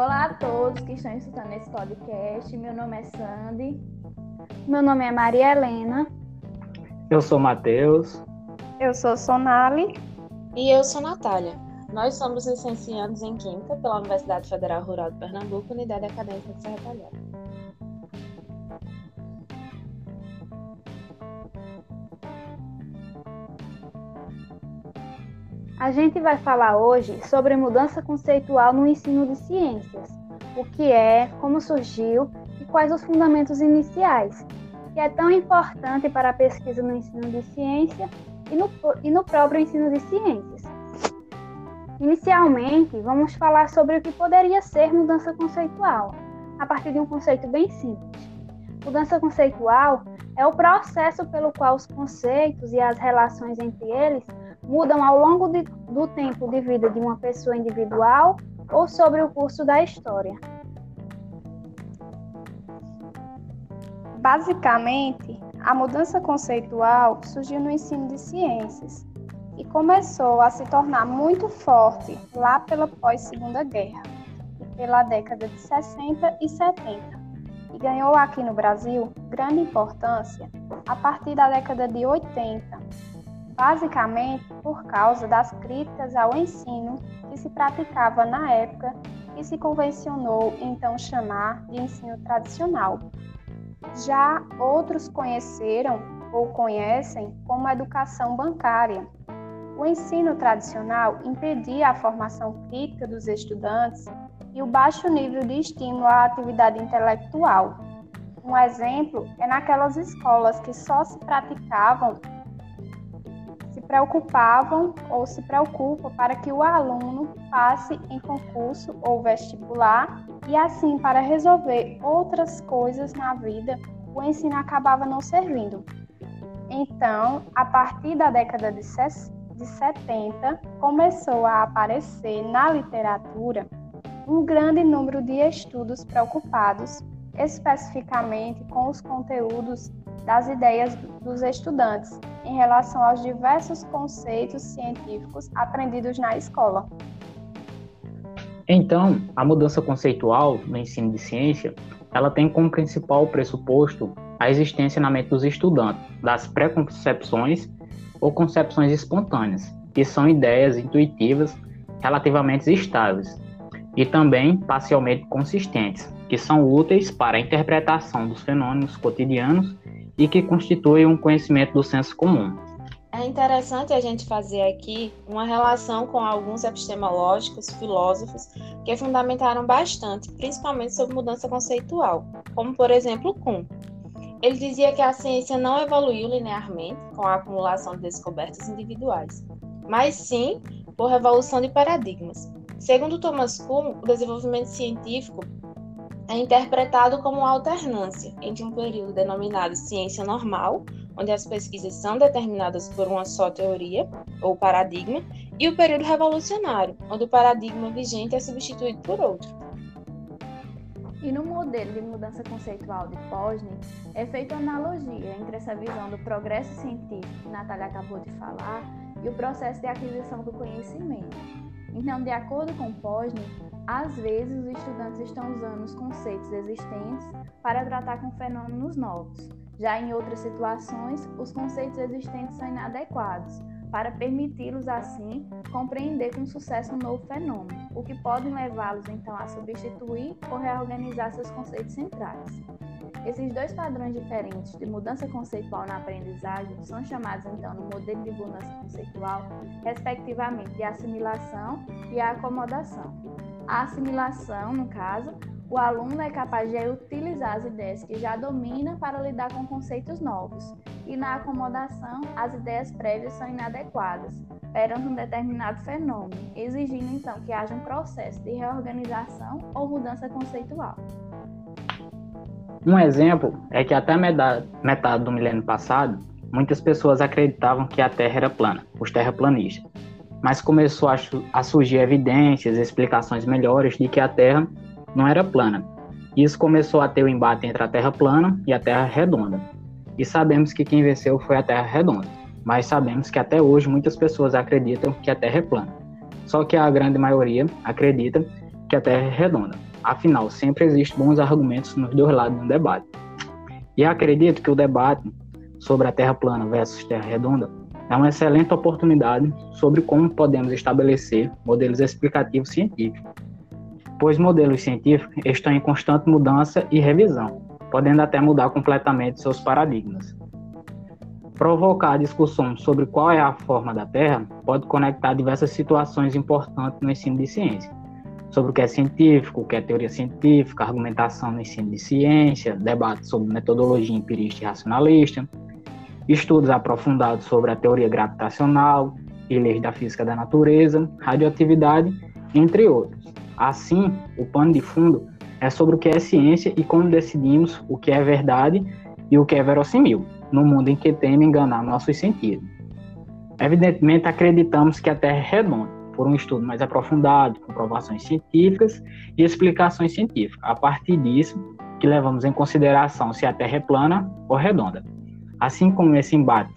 Olá a todos que estão escutando esse podcast. Meu nome é Sandy. Meu nome é Maria Helena. Eu sou Matheus. Eu sou Sonali. E eu sou Natália. Nós somos licenciados em Química pela Universidade Federal Rural de Pernambuco, Unidade Acadêmica de Serra Talhada. A gente vai falar hoje sobre mudança conceitual no ensino de ciências, o que é, como surgiu e quais os fundamentos iniciais, que é tão importante para a pesquisa no ensino de ciência e no, e no próprio ensino de ciências. Inicialmente, vamos falar sobre o que poderia ser mudança conceitual, a partir de um conceito bem simples. Mudança conceitual é o processo pelo qual os conceitos e as relações entre eles mudam ao longo de, do tempo de vida de uma pessoa individual ou sobre o curso da história. Basicamente, a mudança conceitual surgiu no ensino de ciências e começou a se tornar muito forte lá pela pós-Segunda Guerra pela década de 60 e 70, e ganhou aqui no Brasil grande importância a partir da década de 80, basicamente por causa das críticas ao ensino que se praticava na época e se convencionou então chamar de ensino tradicional. Já outros conheceram ou conhecem como educação bancária, o ensino tradicional impedia a formação crítica dos estudantes e o baixo nível de estímulo à atividade intelectual. Um exemplo é naquelas escolas que só se praticavam, preocupavam ou se preocupam para que o aluno passe em concurso ou vestibular e assim para resolver outras coisas na vida, o ensino acabava não servindo. Então, a partir da década de 60, de 70, começou a aparecer na literatura um grande número de estudos preocupados especificamente com os conteúdos das ideias dos estudantes em relação aos diversos conceitos científicos aprendidos na escola. Então, a mudança conceitual no ensino de ciência, ela tem como principal pressuposto a existência na mente dos estudantes das preconcepções ou concepções espontâneas, que são ideias intuitivas relativamente estáveis, e também parcialmente consistentes, que são úteis para a interpretação dos fenômenos cotidianos e que constituem um conhecimento do senso comum. É interessante a gente fazer aqui uma relação com alguns epistemológicos, filósofos, que fundamentaram bastante, principalmente sobre mudança conceitual, como por exemplo Kuhn, ele dizia que a ciência não evoluiu linearmente com a acumulação de descobertas individuais, mas sim por revolução de paradigmas. Segundo Thomas Kuhn, o desenvolvimento científico é interpretado como alternância entre um período denominado ciência normal, onde as pesquisas são determinadas por uma só teoria ou paradigma, e o período revolucionário, onde o paradigma vigente é substituído por outro. E no modelo de mudança conceitual de Posner, é feita analogia entre essa visão do progresso científico que Natália acabou de falar e o processo de aquisição do conhecimento. Então, de acordo com Posner, às vezes os estudantes estão usando os conceitos existentes para tratar com fenômenos novos. Já em outras situações, os conceitos existentes são inadequados, para permiti-los, assim, compreender com sucesso um novo fenômeno, o que pode levá-los, então, a substituir ou reorganizar seus conceitos centrais. Esses dois padrões diferentes de mudança conceitual na aprendizagem são chamados, então, no modelo de mudança conceitual, respectivamente, de assimilação e acomodação. A assimilação, no caso, o aluno é capaz de utilizar as ideias que já domina para lidar com conceitos novos, e na acomodação, as ideias prévias são inadequadas perante um determinado fenômeno, exigindo então que haja um processo de reorganização ou mudança conceitual. Um exemplo é que até metade do milênio passado, muitas pessoas acreditavam que a Terra era plana, os terraplanistas. Mas começou a surgir evidências, explicações melhores de que a Terra não era plana. Isso começou a ter o um embate entre a Terra plana e a Terra redonda. E sabemos que quem venceu foi a Terra redonda. Mas sabemos que até hoje muitas pessoas acreditam que a Terra é plana. Só que a grande maioria acredita que a Terra é redonda. Afinal, sempre existem bons argumentos nos dois lados um debate. E acredito que o debate sobre a Terra plana versus Terra redonda é uma excelente oportunidade sobre como podemos estabelecer modelos explicativos científicos, pois modelos científicos estão em constante mudança e revisão, podendo até mudar completamente seus paradigmas. Provocar a discussão sobre qual é a forma da Terra pode conectar diversas situações importantes no ensino de ciência, sobre o que é científico, o que é teoria científica, argumentação no ensino de ciência, debate sobre metodologia empirista e racionalista, estudos aprofundados sobre a teoria gravitacional e leis da física da natureza, radioatividade, entre outros. Assim, o pano de fundo é sobre o que é ciência e como decidimos o que é verdade e o que é verossimil, no mundo em que teme enganar nossos sentidos. Evidentemente, acreditamos que a Terra é redonda, por um estudo mais aprofundado, comprovações científicas e explicações científicas. A partir disso, que levamos em consideração se a Terra é plana ou redonda. Assim como esse embate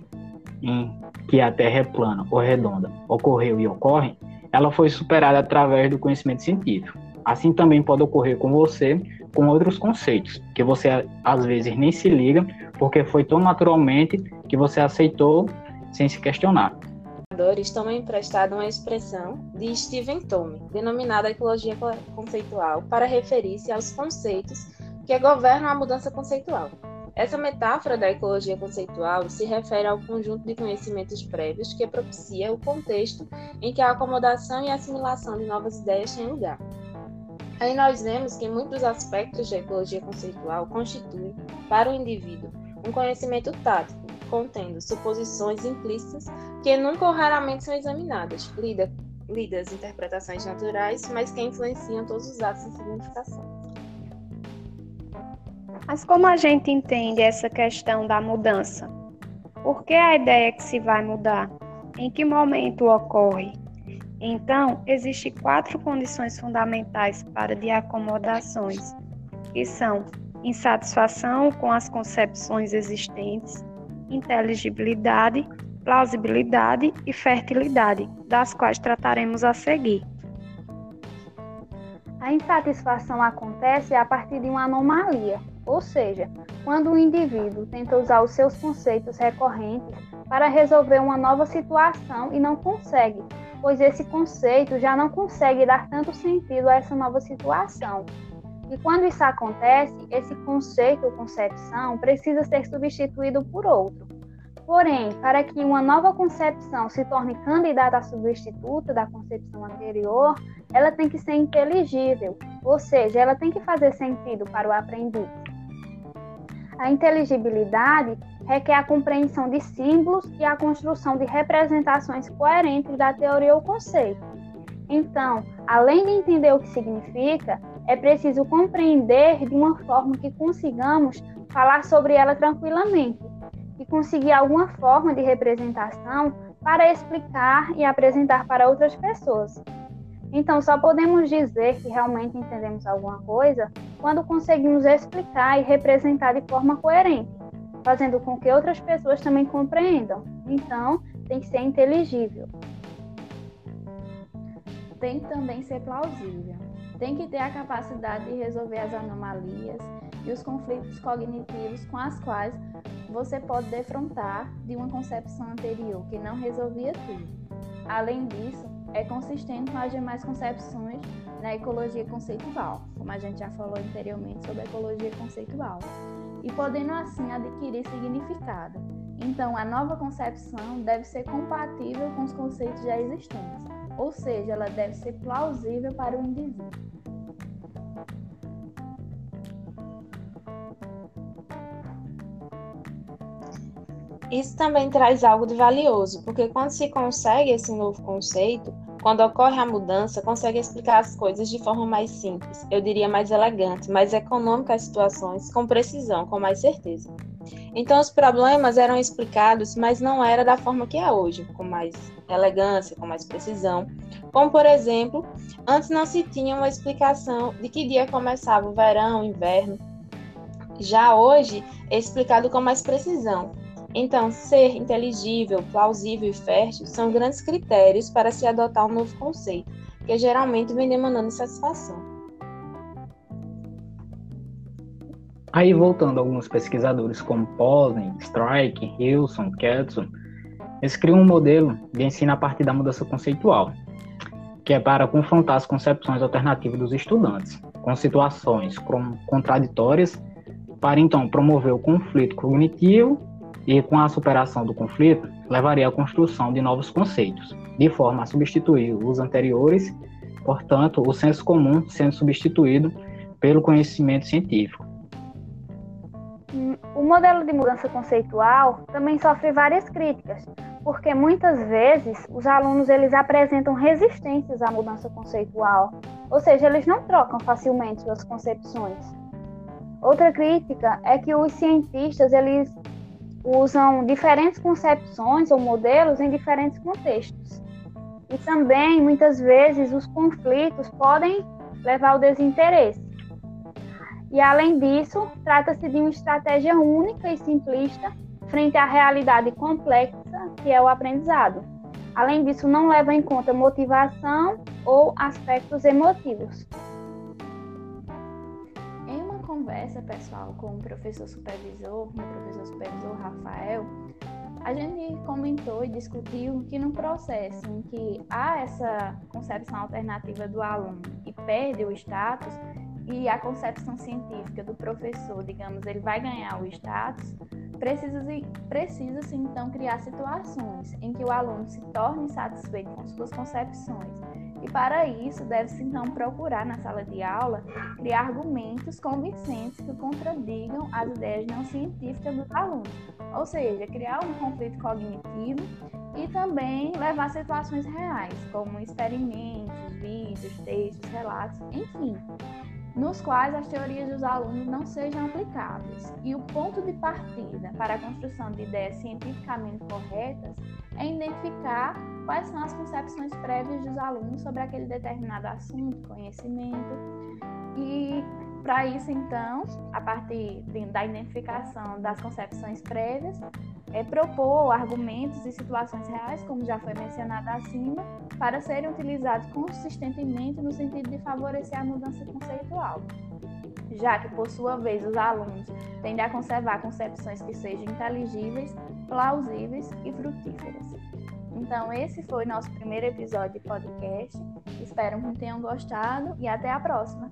em que a Terra é plana ou redonda ocorreu e ocorre, ela foi superada através do conhecimento científico. Assim também pode ocorrer com você com outros conceitos, que você às vezes nem se liga, porque foi tão naturalmente que você aceitou sem se questionar. Também emprestado uma expressão de Stephen Tome, denominada ecologia conceitual, para referir-se aos conceitos que governam a mudança conceitual. Essa metáfora da ecologia conceitual se refere ao conjunto de conhecimentos prévios que propicia o contexto em que a acomodação e assimilação de novas ideias têm lugar. Aí nós vemos que muitos aspectos da ecologia conceitual constituem, para o indivíduo, um conhecimento tático, contendo suposições implícitas que nunca ou raramente são examinadas, lida, lidas interpretações naturais, mas que influenciam todos os atos de significação. Mas como a gente entende essa questão da mudança? Por que a ideia que se vai mudar? Em que momento ocorre? Então, existem quatro condições fundamentais para de acomodações, que são insatisfação com as concepções existentes, inteligibilidade, plausibilidade e fertilidade, das quais trataremos a seguir. A insatisfação acontece a partir de uma anomalia, ou seja, quando o indivíduo tenta usar os seus conceitos recorrentes para resolver uma nova situação e não consegue, pois esse conceito já não consegue dar tanto sentido a essa nova situação. E quando isso acontece, esse conceito ou concepção precisa ser substituído por outro. Porém, para que uma nova concepção se torne candidata a substituta da concepção anterior, ela tem que ser inteligível, ou seja, ela tem que fazer sentido para o aprendiz. A inteligibilidade requer a compreensão de símbolos e a construção de representações coerentes da teoria ou conceito. Então, além de entender o que significa, é preciso compreender de uma forma que consigamos falar sobre ela tranquilamente e conseguir alguma forma de representação para explicar e apresentar para outras pessoas. Então, só podemos dizer que realmente entendemos alguma coisa quando conseguimos explicar e representar de forma coerente, fazendo com que outras pessoas também compreendam. Então, tem que ser inteligível. Tem que também ser plausível. Tem que ter a capacidade de resolver as anomalias e os conflitos cognitivos com as quais você pode defrontar de uma concepção anterior que não resolvia tudo. Além disso, é consistente com as demais concepções na ecologia conceitual, como a gente já falou anteriormente sobre a ecologia conceitual, e podendo assim adquirir significado. Então, a nova concepção deve ser compatível com os conceitos já existentes, ou seja, ela deve ser plausível para o indivíduo. Isso também traz algo de valioso, porque quando se consegue esse novo conceito, quando ocorre a mudança, consegue explicar as coisas de forma mais simples, eu diria mais elegante, mais econômica as situações, com precisão, com mais certeza. Então os problemas eram explicados, mas não era da forma que é hoje, com mais elegância, com mais precisão. Como por exemplo, antes não se tinha uma explicação de que dia começava o verão, o inverno. Já hoje é explicado com mais precisão, então, ser inteligível, plausível e fértil são grandes critérios para se adotar um novo conceito, que geralmente vem demandando satisfação. Aí, voltando alguns pesquisadores como Posner, Strike, Hilson, Ketson, eles criam um modelo de ensino a partir da mudança conceitual, que é para confrontar as concepções alternativas dos estudantes com situações contraditórias, para então promover o conflito cognitivo e, com a superação do conflito, levaria à construção de novos conceitos, de forma a substituir os anteriores, portanto, o senso comum sendo substituído pelo conhecimento científico. O modelo de mudança conceitual também sofre várias críticas, porque muitas vezes os alunos eles apresentam resistências à mudança conceitual, ou seja, eles não trocam facilmente suas concepções. Outra crítica é que os cientistas eles usam diferentes concepções ou modelos em diferentes contextos. E também muitas vezes os conflitos podem levar ao desinteresse. E além disso, trata-se de uma estratégia única e simplista frente à realidade complexa que é o aprendizado. Além disso, não leva em conta motivação ou aspectos emotivos. Conversa pessoal com o professor supervisor, meu professor supervisor Rafael, a gente comentou e discutiu que no processo em que há essa concepção alternativa do aluno e perde o status, e a concepção científica do professor, digamos, ele vai ganhar o status, precisa-se precisa então criar situações em que o aluno se torne satisfeito com suas concepções. E para isso, deve-se então procurar na sala de aula criar argumentos convincentes que contradigam as ideias não científicas dos alunos, ou seja, criar um conflito cognitivo e também levar situações reais, como experimentos, vídeos, textos, relatos, enfim, nos quais as teorias dos alunos não sejam aplicáveis. E o ponto de partida para a construção de ideias cientificamente corretas é identificar quais são as concepções prévias dos alunos sobre aquele determinado assunto, conhecimento. E para isso, então, a partir da identificação das concepções prévias, é propor argumentos e situações reais, como já foi mencionado acima, para serem utilizados consistentemente no sentido de favorecer a mudança conceitual, já que, por sua vez, os alunos tendem a conservar concepções que sejam inteligíveis, plausíveis e frutíferas. Então, esse foi nosso primeiro episódio de podcast. Espero que tenham gostado e até a próxima!